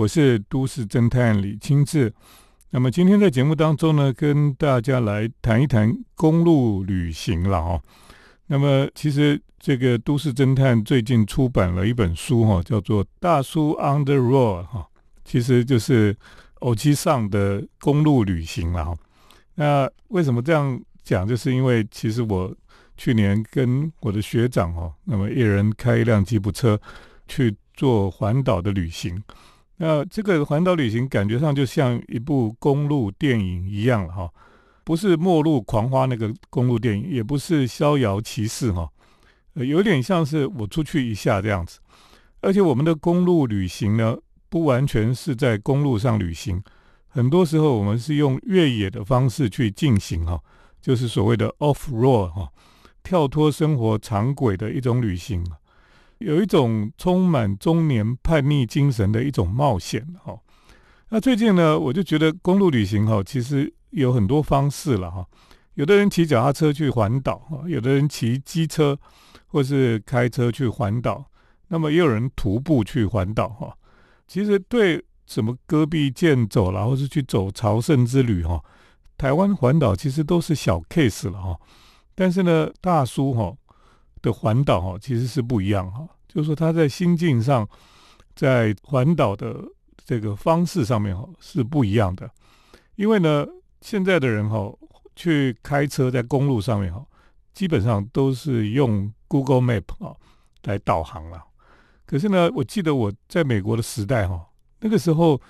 我是都市侦探李清志。那么今天在节目当中呢，跟大家来谈一谈公路旅行了哦。那么其实这个都市侦探最近出版了一本书哈，叫做《大叔 on the road》哈，其实就是偶机上的公路旅行了哈。那为什么这样讲？就是因为其实我去年跟我的学长哦，那么一人开一辆吉普车去做环岛的旅行。那这个环岛旅行感觉上就像一部公路电影一样了哈，不是《末路狂花》那个公路电影，也不是《逍遥骑士》哈，有点像是我出去一下这样子。而且我们的公路旅行呢，不完全是在公路上旅行，很多时候我们是用越野的方式去进行哈，就是所谓的 off road 哈，跳脱生活常轨的一种旅行。有一种充满中年叛逆精神的一种冒险哈。那最近呢，我就觉得公路旅行哈，其实有很多方式了哈。有的人骑脚踏车去环岛哈，有的人骑机车或是开车去环岛，那么也有人徒步去环岛哈。其实对什么戈壁健走啦，或是去走朝圣之旅哈，台湾环岛其实都是小 case 了哈。但是呢，大叔哈。的环岛哈，其实是不一样哈，就是说他在心境上，在环岛的这个方式上面哈是不一样的，因为呢，现在的人哈去开车在公路上面哈，基本上都是用 Google Map 啊来导航了。可是呢，我记得我在美国的时代哈，那个时候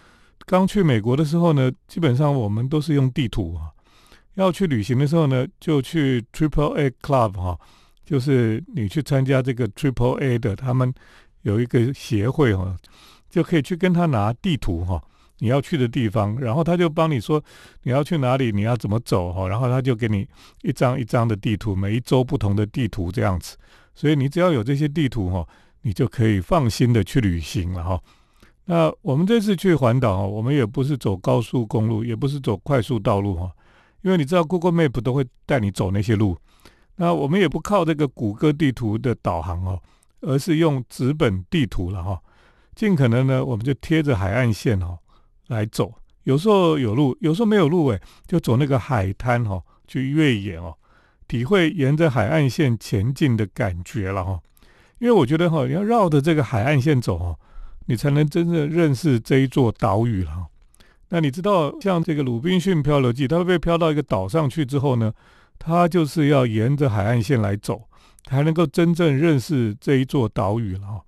刚去美国的时候呢，基本上我们都是用地图啊，要去旅行的时候呢，就去 Triple A Club 哈。就是你去参加这个 Triple A 的，他们有一个协会哈，就可以去跟他拿地图哈，你要去的地方，然后他就帮你说你要去哪里，你要怎么走哈，然后他就给你一张一张的地图，每一周不同的地图这样子，所以你只要有这些地图哈，你就可以放心的去旅行了哈。那我们这次去环岛哈，我们也不是走高速公路，也不是走快速道路哈，因为你知道 Google Map 都会带你走那些路。那我们也不靠这个谷歌地图的导航哦，而是用纸本地图了哈。尽可能呢，我们就贴着海岸线哦来走。有时候有路，有时候没有路诶，就走那个海滩哈，去越野哦，体会沿着海岸线前进的感觉了哈。因为我觉得哈，要绕着这个海岸线走哦，你才能真正认识这一座岛屿了。那你知道，像这个《鲁滨逊漂流记》，它会被漂到一个岛上去之后呢？他就是要沿着海岸线来走，才能够真正认识这一座岛屿了哈。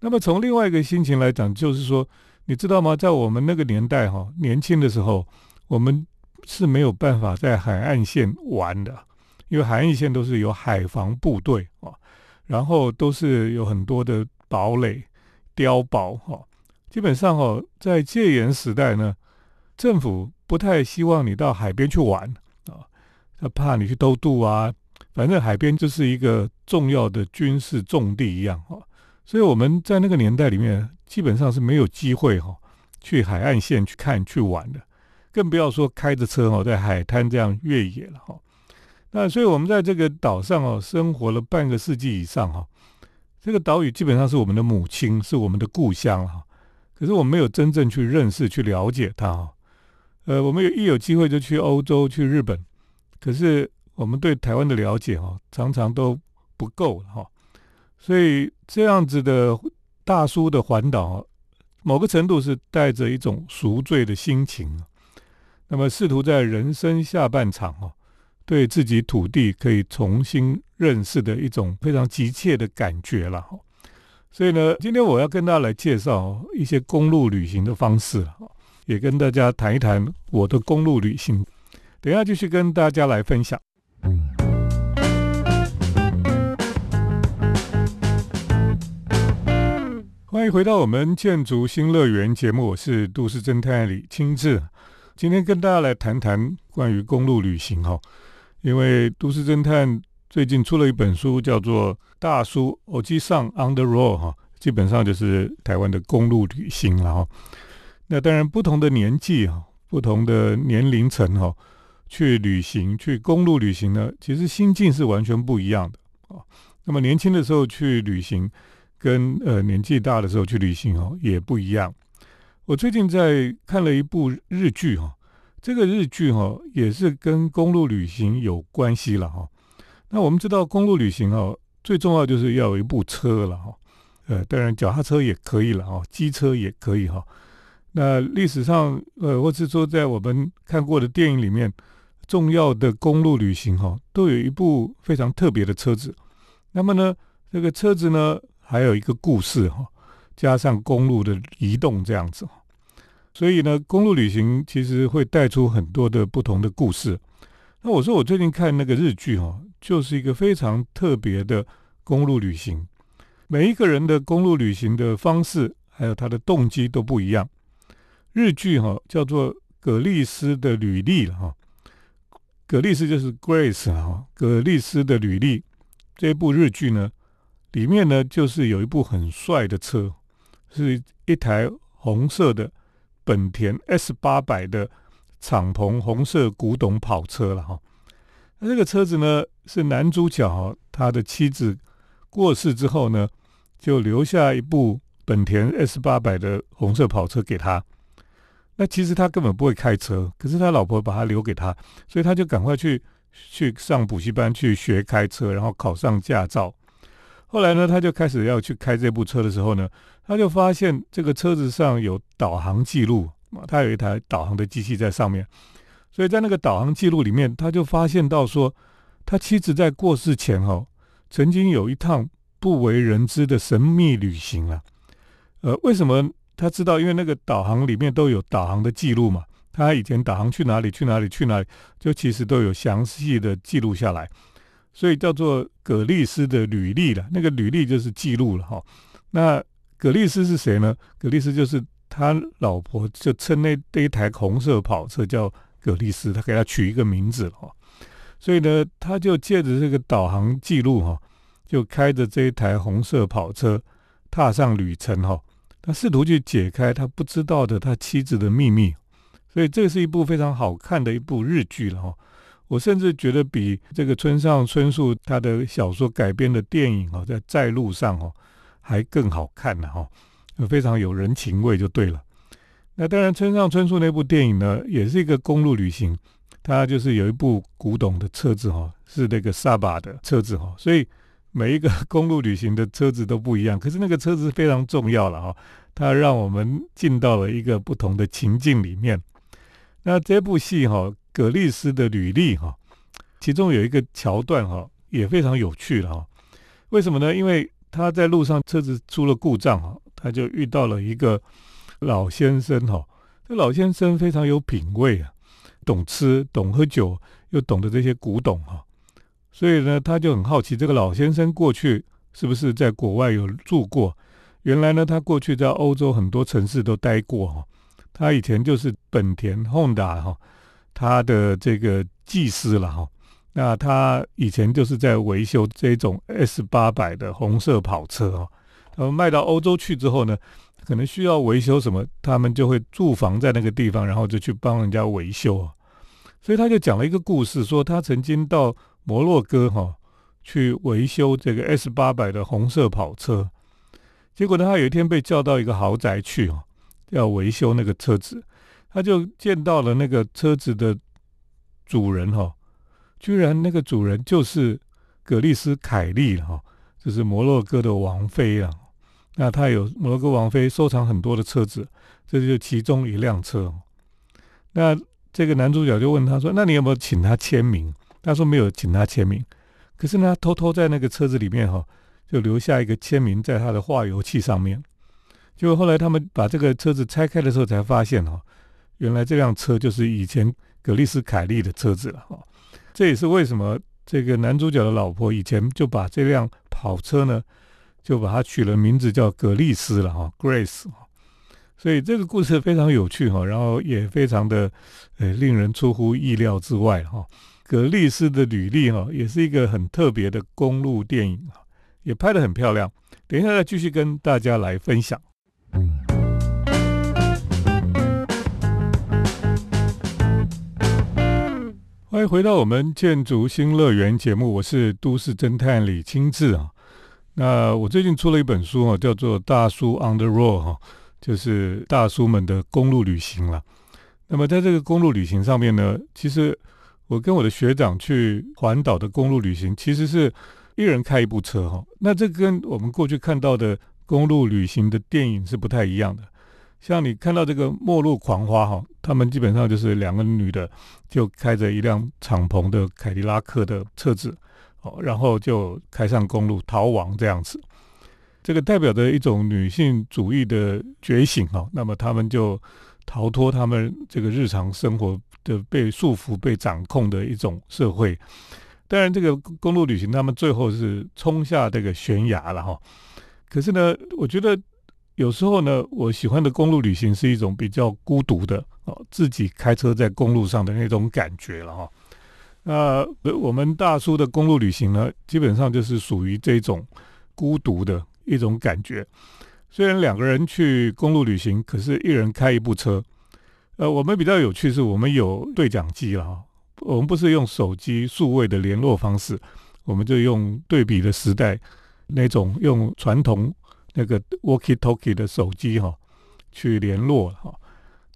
那么从另外一个心情来讲，就是说，你知道吗？在我们那个年代哈，年轻的时候，我们是没有办法在海岸线玩的，因为海岸线都是有海防部队啊，然后都是有很多的堡垒、碉堡哈。基本上哈，在戒严时代呢，政府不太希望你到海边去玩。他怕你去偷渡啊，反正海边就是一个重要的军事重地一样哈，所以我们在那个年代里面基本上是没有机会哈去海岸线去看去玩的，更不要说开着车哈在海滩这样越野了哈。那所以我们在这个岛上哦生活了半个世纪以上哈，这个岛屿基本上是我们的母亲，是我们的故乡哈。可是我们没有真正去认识去了解它哈。呃，我们有一有机会就去欧洲去日本。可是我们对台湾的了解哈，常常都不够哈，所以这样子的大叔的环岛，某个程度是带着一种赎罪的心情，那么试图在人生下半场哈，对自己土地可以重新认识的一种非常急切的感觉了哈。所以呢，今天我要跟大家来介绍一些公路旅行的方式也跟大家谈一谈我的公路旅行。等下继续跟大家来分享。欢迎回到我们建筑新乐园节目，我是都市侦探李清志。今天跟大家来谈谈关于公路旅行哈，因为都市侦探最近出了一本书，叫做《大叔耳机上 On the Road》哈，基本上就是台湾的公路旅行了哈。那当然不同的年纪哈，不同的年龄层哈。去旅行，去公路旅行呢，其实心境是完全不一样的啊。那么年轻的时候去旅行，跟呃年纪大的时候去旅行哦也不一样。我最近在看了一部日剧哈，这个日剧哈也是跟公路旅行有关系了哈。那我们知道公路旅行哦，最重要就是要有一部车了哈。呃，当然脚踏车也可以了哈，机车也可以哈。那历史上呃，或是说在我们看过的电影里面，重要的公路旅行哈，都有一部非常特别的车子。那么呢，这个车子呢，还有一个故事哈。加上公路的移动这样子，所以呢，公路旅行其实会带出很多的不同的故事。那我说我最近看那个日剧哈，就是一个非常特别的公路旅行。每一个人的公路旅行的方式还有他的动机都不一样。日剧哈叫做《葛丽丝的履历》了哈，葛丽丝就是 Grace 哈，葛丽丝的履历这部日剧呢，里面呢就是有一部很帅的车。是一台红色的本田 S 八百的敞篷红色古董跑车了哈。那这个车子呢，是男主角他的妻子过世之后呢，就留下一部本田 S 八百的红色跑车给他。那其实他根本不会开车，可是他老婆把他留给他，所以他就赶快去去上补习班去学开车，然后考上驾照。后来呢，他就开始要去开这部车的时候呢，他就发现这个车子上有导航记录啊，他有一台导航的机器在上面，所以在那个导航记录里面，他就发现到说，他妻子在过世前哦，曾经有一趟不为人知的神秘旅行了。呃，为什么他知道？因为那个导航里面都有导航的记录嘛，他以前导航去哪里去哪里去哪里，就其实都有详细的记录下来。所以叫做葛丽斯的履历了，那个履历就是记录了哈。那葛丽斯是谁呢？葛丽斯就是他老婆，就称那那一台红色跑车叫葛丽斯，他给他取一个名字哈。所以呢，他就借着这个导航记录哈，就开着这一台红色跑车踏上旅程哈。他试图去解开他不知道的他妻子的秘密，所以这是一部非常好看的一部日剧了哈。我甚至觉得比这个村上春树他的小说改编的电影哦，在在路上哦还更好看呢哈，非常有人情味就对了。那当然，村上春树那部电影呢，也是一个公路旅行，它就是有一部古董的车子哈，是那个萨巴的车子哈，所以每一个公路旅行的车子都不一样。可是那个车子非常重要了哈，它让我们进到了一个不同的情境里面。那这部戏哈。葛丽丝的履历哈，其中有一个桥段哈，也非常有趣了哈。为什么呢？因为他在路上车子出了故障哈，他就遇到了一个老先生哈。这老先生非常有品味啊，懂吃，懂喝酒，又懂得这些古董哈。所以呢，他就很好奇这个老先生过去是不是在国外有住过。原来呢，他过去在欧洲很多城市都待过哈。他以前就是本田 Honda 哈。他的这个技师了哈，那他以前就是在维修这种 S 八百的红色跑车哈，然后卖到欧洲去之后呢，可能需要维修什么，他们就会驻防在那个地方，然后就去帮人家维修啊。所以他就讲了一个故事，说他曾经到摩洛哥哈去维修这个 S 八百的红色跑车，结果呢，他有一天被叫到一个豪宅去哦，要维修那个车子。他就见到了那个车子的主人哈，居然那个主人就是葛丽丝凯利哈，就是摩洛哥的王妃啊。那他有摩洛哥王妃收藏很多的车子，这就是其中一辆车。那这个男主角就问他说：“那你有没有请他签名？”他说：“没有请他签名。”可是呢，他偷偷在那个车子里面哈，就留下一个签名在他的化油器上面。结果后来他们把这个车子拆开的时候，才发现哈。原来这辆车就是以前格丽斯凯利的车子了哈，这也是为什么这个男主角的老婆以前就把这辆跑车呢，就把它取了名字叫格丽斯了哈，Grace 所以这个故事非常有趣哈，然后也非常的呃令人出乎意料之外哈。格丽斯的履历哈，也是一个很特别的公路电影哈，也拍得很漂亮。等一下再继续跟大家来分享。欢迎回到我们建筑新乐园节目，我是都市侦探李清志啊。那我最近出了一本书啊，叫做《大叔 on the road》哈，就是大叔们的公路旅行了。那么在这个公路旅行上面呢，其实我跟我的学长去环岛的公路旅行，其实是一人开一部车哈。那这跟我们过去看到的公路旅行的电影是不太一样的。像你看到这个《末路狂花》哈，他们基本上就是两个女的就开着一辆敞篷的凯迪拉克的车子，哦，然后就开上公路逃亡这样子。这个代表着一种女性主义的觉醒哈。那么他们就逃脱他们这个日常生活的被束缚、被掌控的一种社会。当然，这个公路旅行他们最后是冲下这个悬崖了哈。可是呢，我觉得。有时候呢，我喜欢的公路旅行是一种比较孤独的哦，自己开车在公路上的那种感觉了哈。那我们大叔的公路旅行呢，基本上就是属于这种孤独的一种感觉。虽然两个人去公路旅行，可是一人开一部车。呃，我们比较有趣是，我们有对讲机了哈。我们不是用手机数位的联络方式，我们就用对比的时代那种用传统。那个 walkie-talkie 的手机哈，去联络哈。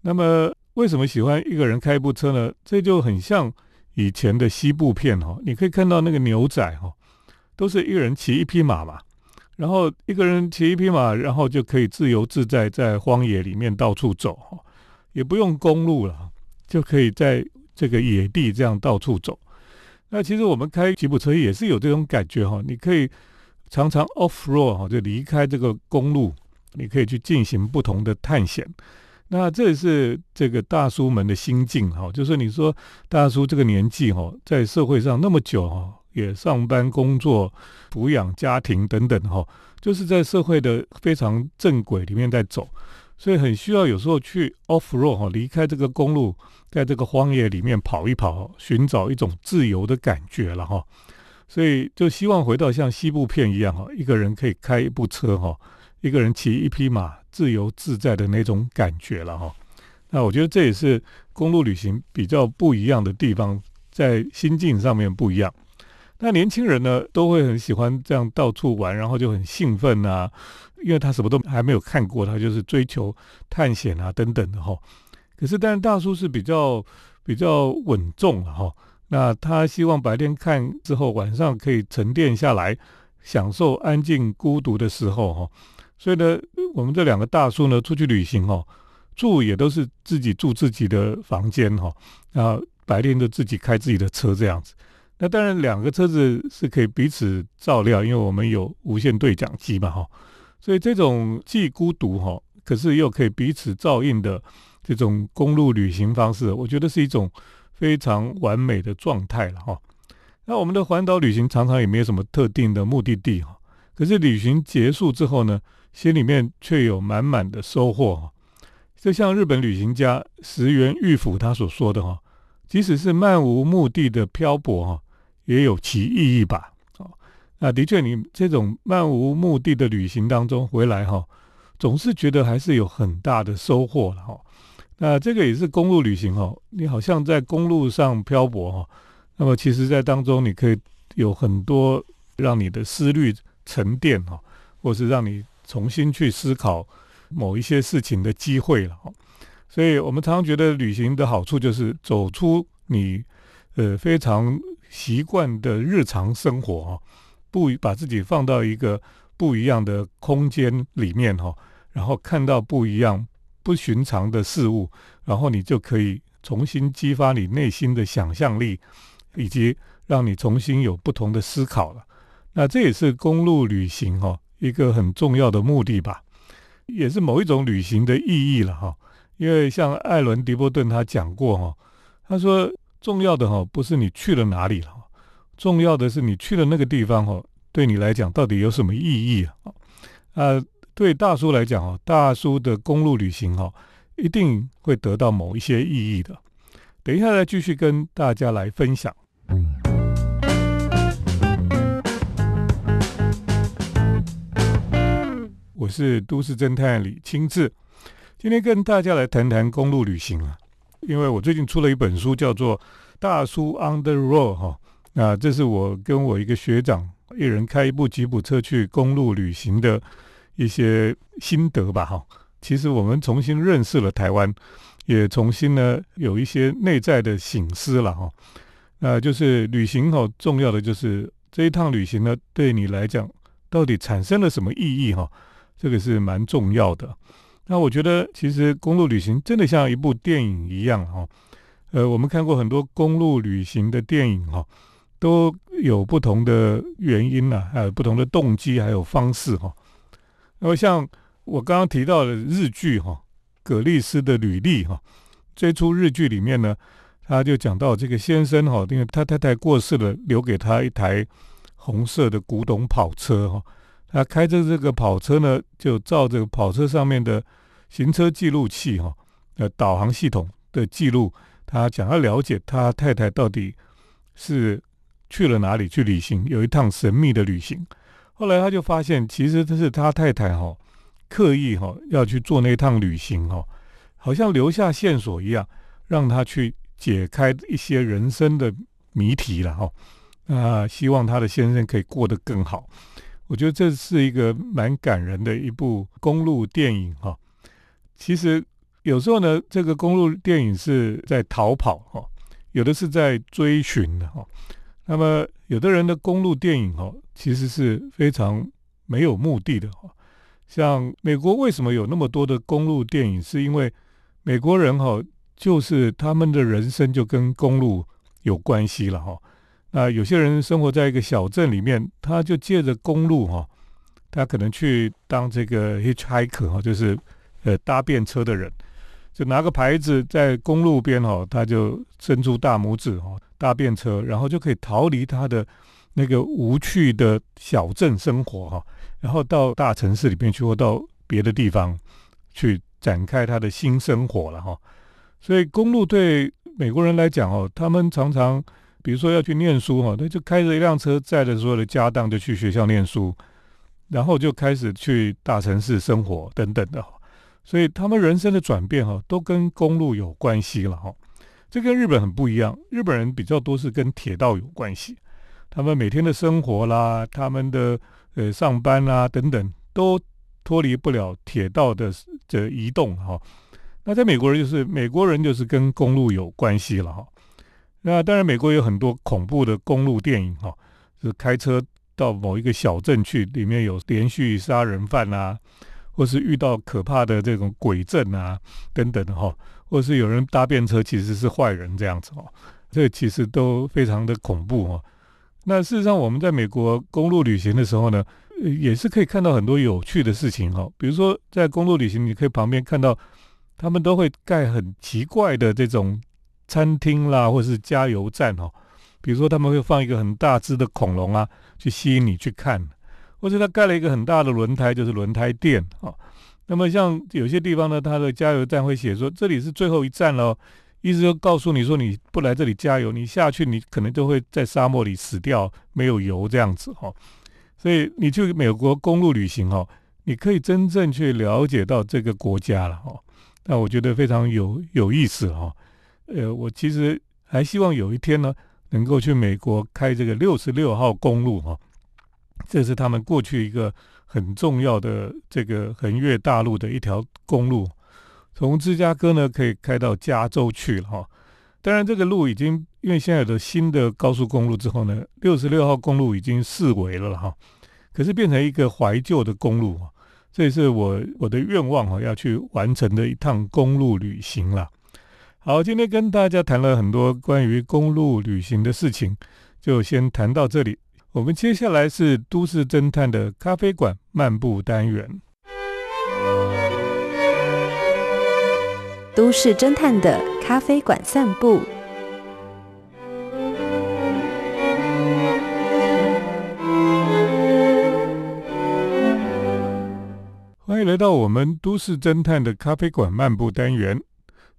那么为什么喜欢一个人开一部车呢？这就很像以前的西部片哈。你可以看到那个牛仔哈，都是一个人骑一匹马嘛，然后一个人骑一匹马，然后就可以自由自在在荒野里面到处走哈，也不用公路了，就可以在这个野地这样到处走。那其实我们开吉普车也是有这种感觉哈，你可以。常常 off road 哈，就离开这个公路，你可以去进行不同的探险。那这也是这个大叔们的心境哈，就是你说大叔这个年纪哈，在社会上那么久哈，也上班工作、抚养家庭等等哈，就是在社会的非常正轨里面在走，所以很需要有时候去 off road 哈，离开这个公路，在这个荒野里面跑一跑，寻找一种自由的感觉了哈。所以就希望回到像西部片一样哈，一个人可以开一部车哈，一个人骑一匹马，自由自在的那种感觉了哈。那我觉得这也是公路旅行比较不一样的地方，在心境上面不一样。那年轻人呢，都会很喜欢这样到处玩，然后就很兴奋啊，因为他什么都还没有看过，他就是追求探险啊等等的哈。可是，但是大叔是比较比较稳重了哈。那他希望白天看之后，晚上可以沉淀下来，享受安静孤独的时候哈。所以呢，我们这两个大叔呢出去旅行哈，住也都是自己住自己的房间哈，然后白天就自己开自己的车这样子。那当然两个车子是可以彼此照料，因为我们有无线对讲机嘛哈。所以这种既孤独哈，可是又可以彼此照应的这种公路旅行方式，我觉得是一种。非常完美的状态了哈。那我们的环岛旅行常常也没有什么特定的目的地哈。可是旅行结束之后呢，心里面却有满满的收获哈。就像日本旅行家石原裕辅他所说的哈，即使是漫无目的的漂泊哈，也有其意义吧。那的确，你这种漫无目的的旅行当中回来哈，总是觉得还是有很大的收获了哈。那这个也是公路旅行哈，你好像在公路上漂泊哈，那么其实，在当中你可以有很多让你的思虑沉淀哈，或是让你重新去思考某一些事情的机会了哈。所以我们常常觉得旅行的好处就是走出你呃非常习惯的日常生活哈，不把自己放到一个不一样的空间里面哈，然后看到不一样。不寻常的事物，然后你就可以重新激发你内心的想象力，以及让你重新有不同的思考了。那这也是公路旅行哈一个很重要的目的吧，也是某一种旅行的意义了哈。因为像艾伦·迪波顿他讲过哈，他说重要的哈不是你去了哪里了，重要的是你去了那个地方哦，对你来讲到底有什么意义啊？啊。对大叔来讲哦，大叔的公路旅行哈，一定会得到某一些意义的。等一下再继续跟大家来分享。我是都市侦探李清志，今天跟大家来谈谈公路旅行啊。因为我最近出了一本书，叫做《大叔 on the road》哈。那这是我跟我一个学长一人开一部吉普车去公路旅行的。一些心得吧，哈，其实我们重新认识了台湾，也重新呢有一些内在的醒思了哈。那就是旅行哈，重要的就是这一趟旅行呢，对你来讲到底产生了什么意义哈？这个是蛮重要的。那我觉得其实公路旅行真的像一部电影一样哈。呃，我们看过很多公路旅行的电影哈，都有不同的原因呐，还有不同的动机，还有方式哈。那么像我刚刚提到的日剧哈，《葛丽丝的履历》哈，这出日剧里面呢，他就讲到这个先生哈，因为他太太过世了，留给他一台红色的古董跑车哈，他开着这个跑车呢，就照这个跑车上面的行车记录器哈，呃，导航系统的记录。他想要了解他太太到底是去了哪里去旅行，有一趟神秘的旅行。后来他就发现，其实这是他太太哈刻意哈要去做那趟旅行哈，好像留下线索一样，让他去解开一些人生的谜题了哈。啊，希望他的先生可以过得更好。我觉得这是一个蛮感人的一部公路电影哈。其实。有时候呢，这个公路电影是在逃跑哈，有的是在追寻的哈。那么有的人的公路电影哦，其实是非常没有目的的哈。像美国为什么有那么多的公路电影？是因为美国人哈，就是他们的人生就跟公路有关系了哈。那有些人生活在一个小镇里面，他就借着公路哈，他可能去当这个 hitchhiker 哈，就是呃搭便车的人。就拿个牌子在公路边哈，他就伸出大拇指哈，搭便车，然后就可以逃离他的那个无趣的小镇生活哈，然后到大城市里面去，或到别的地方去展开他的新生活了哈。所以公路对美国人来讲哦，他们常常比如说要去念书哈，他就开着一辆车载着所有的家当就去学校念书，然后就开始去大城市生活等等的。所以他们人生的转变哈，都跟公路有关系了哈。这跟日本很不一样，日本人比较多是跟铁道有关系。他们每天的生活啦，他们的呃上班啦等等，都脱离不了铁道的这移动哈。那在美国人就是美国人就是跟公路有关系了哈。那当然美国有很多恐怖的公路电影哈，是开车到某一个小镇去，里面有连续杀人犯啊。或是遇到可怕的这种鬼阵啊，等等的哈，或是有人搭便车其实是坏人这样子哦，这其实都非常的恐怖哦。那事实上我们在美国公路旅行的时候呢，也是可以看到很多有趣的事情哈。比如说在公路旅行，你可以旁边看到他们都会盖很奇怪的这种餐厅啦，或是加油站哦。比如说他们会放一个很大只的恐龙啊，去吸引你去看。或者他盖了一个很大的轮胎，就是轮胎店啊。那么像有些地方呢，它的加油站会写说这里是最后一站喽，意思就告诉你说你不来这里加油，你下去你可能就会在沙漠里死掉，没有油这样子哈。所以你去美国公路旅行哈，你可以真正去了解到这个国家了哈。那我觉得非常有有意思哈。呃，我其实还希望有一天呢，能够去美国开这个六十六号公路哈。这是他们过去一个很重要的这个横越大陆的一条公路，从芝加哥呢可以开到加州去了哈。当然，这个路已经因为现在有的新的高速公路之后呢，六十六号公路已经四维了哈。可是变成一个怀旧的公路，这也是我我的愿望哈，要去完成的一趟公路旅行了。好，今天跟大家谈了很多关于公路旅行的事情，就先谈到这里。我们接下来是都市侦探的咖啡馆漫步单元。都市侦探的咖啡馆散步。欢迎来到我们都市侦探的咖啡馆漫步单元。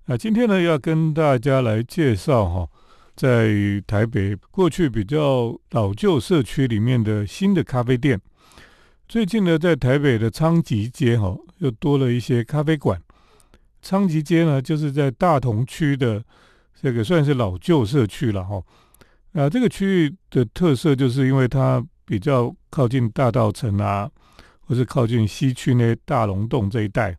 那今天呢，要跟大家来介绍哈。在台北过去比较老旧社区里面的新的咖啡店，最近呢，在台北的昌吉街哈，又多了一些咖啡馆。昌吉街呢，就是在大同区的这个算是老旧社区了哈。啊，这个区域的特色就是因为它比较靠近大道城啊，或是靠近西区那大龙洞这一带，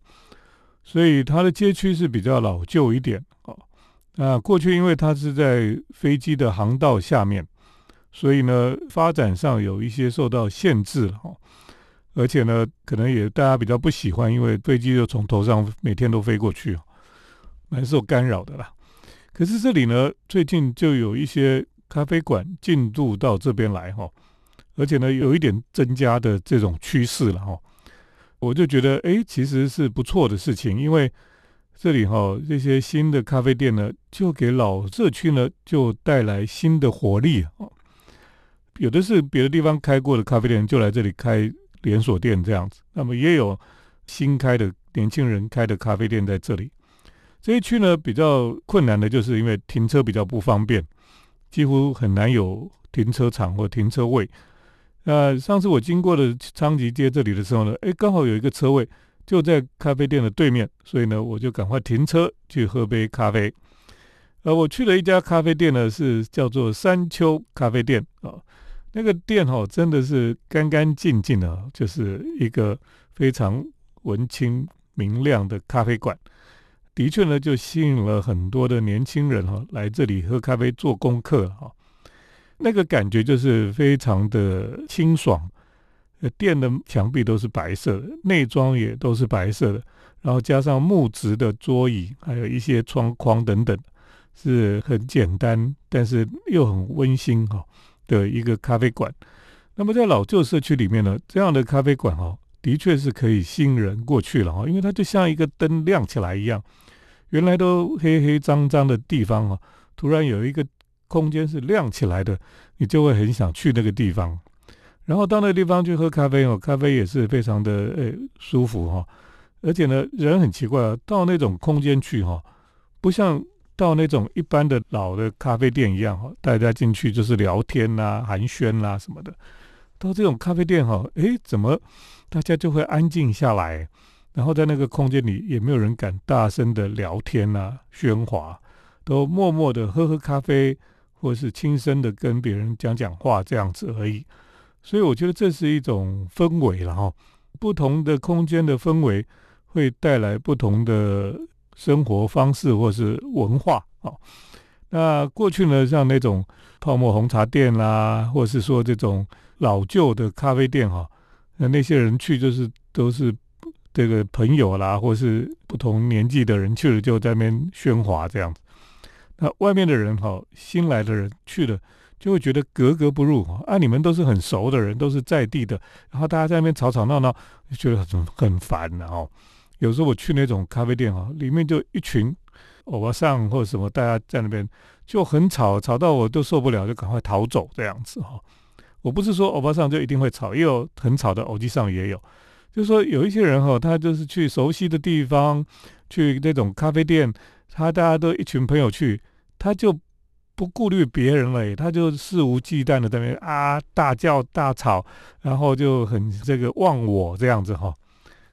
所以它的街区是比较老旧一点哦。那过去因为它是在飞机的航道下面，所以呢发展上有一些受到限制了。而且呢，可能也大家比较不喜欢，因为飞机就从头上每天都飞过去，蛮受干扰的啦。可是这里呢，最近就有一些咖啡馆进驻到这边来哈，而且呢，有一点增加的这种趋势了哈。我就觉得，哎，其实是不错的事情，因为这里哈这些新的咖啡店呢，就给老社区呢就带来新的活力啊。有的是别的地方开过的咖啡店，就来这里开。连锁店这样子，那么也有新开的年轻人开的咖啡店在这里。这一区呢比较困难的就是因为停车比较不方便，几乎很难有停车场或停车位。那上次我经过的昌吉街这里的时候呢，哎，刚好有一个车位就在咖啡店的对面，所以呢我就赶快停车去喝杯咖啡。呃，我去了一家咖啡店呢，是叫做山丘咖啡店啊。那个店哦，真的是干干净净的，就是一个非常文青明亮的咖啡馆。的确呢，就吸引了很多的年轻人哈来这里喝咖啡做功课哈。那个感觉就是非常的清爽。店的墙壁都是白色的，内装也都是白色的，然后加上木质的桌椅，还有一些窗框等等，是很简单，但是又很温馨哈。的一个咖啡馆，那么在老旧社区里面呢，这样的咖啡馆哦，的确是可以吸引人过去了哈，因为它就像一个灯亮起来一样，原来都黑黑脏脏的地方啊，突然有一个空间是亮起来的，你就会很想去那个地方，然后到那个地方去喝咖啡哦，咖啡也是非常的呃舒服哈，而且呢，人很奇怪，到那种空间去哈，不像。到那种一般的老的咖啡店一样哈，大家进去就是聊天呐、寒暄啦什么的。到这种咖啡店哈，诶，怎么大家就会安静下来？然后在那个空间里也没有人敢大声的聊天呐、喧哗，都默默的喝喝咖啡，或是轻声的跟别人讲讲话这样子而已。所以我觉得这是一种氛围了哈，不同的空间的氛围会带来不同的。生活方式或是文化啊，那过去呢，像那种泡沫红茶店啦，或是说这种老旧的咖啡店哈，那那些人去就是都是这个朋友啦，或是不同年纪的人去了就在那边喧哗这样子。那外面的人哈，新来的人去了就会觉得格格不入啊，你们都是很熟的人，都是在地的，然后大家在那边吵吵闹闹，就觉得很很烦的哦。有时候我去那种咖啡店啊，里面就一群欧巴桑或者什么，大家在那边就很吵，吵到我都受不了，就赶快逃走这样子哈。我不是说欧巴桑就一定会吵，也有很吵的欧吉桑也有，就是说有一些人哈，他就是去熟悉的地方，去那种咖啡店，他大家都一群朋友去，他就不顾虑别人了，他就肆无忌惮的在那边啊大叫大吵，然后就很这个忘我这样子哈。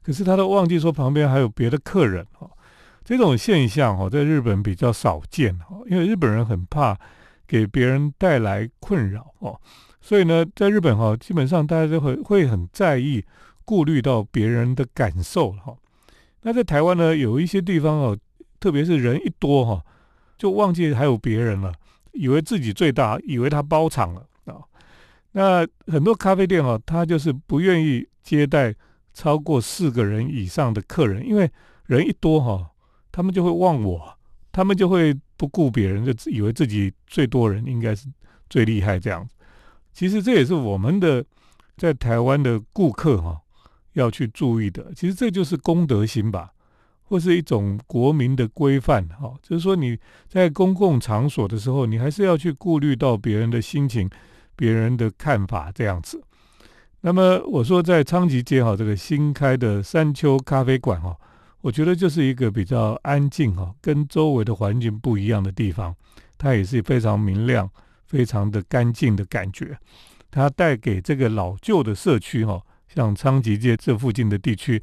可是他都忘记说旁边还有别的客人哦，这种现象哦，在日本比较少见哦，因为日本人很怕给别人带来困扰哦，所以呢，在日本哈，基本上大家都会会很在意、顾虑到别人的感受哈。那在台湾呢，有一些地方哦，特别是人一多哈，就忘记还有别人了，以为自己最大，以为他包场了啊。那很多咖啡店哦，他就是不愿意接待。超过四个人以上的客人，因为人一多哈，他们就会忘我，他们就会不顾别人，就以为自己最多人应该是最厉害这样。其实这也是我们的在台湾的顾客哈要去注意的。其实这就是公德心吧，或是一种国民的规范哈。就是说你在公共场所的时候，你还是要去顾虑到别人的心情、别人的看法这样子。那么我说，在昌吉街哈，这个新开的山丘咖啡馆哈，我觉得就是一个比较安静哈，跟周围的环境不一样的地方。它也是非常明亮、非常的干净的感觉。它带给这个老旧的社区哈，像昌吉街这附近的地区，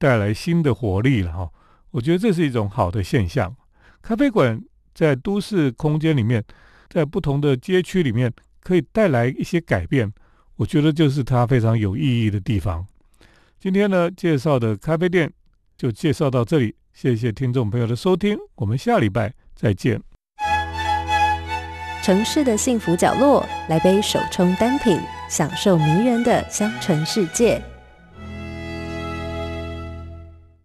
带来新的活力了哈。我觉得这是一种好的现象。咖啡馆在都市空间里面，在不同的街区里面，可以带来一些改变。我觉得就是它非常有意义的地方。今天呢，介绍的咖啡店就介绍到这里，谢谢听众朋友的收听，我们下礼拜再见。城市的幸福角落，来杯手冲单品，享受迷人的香醇世界。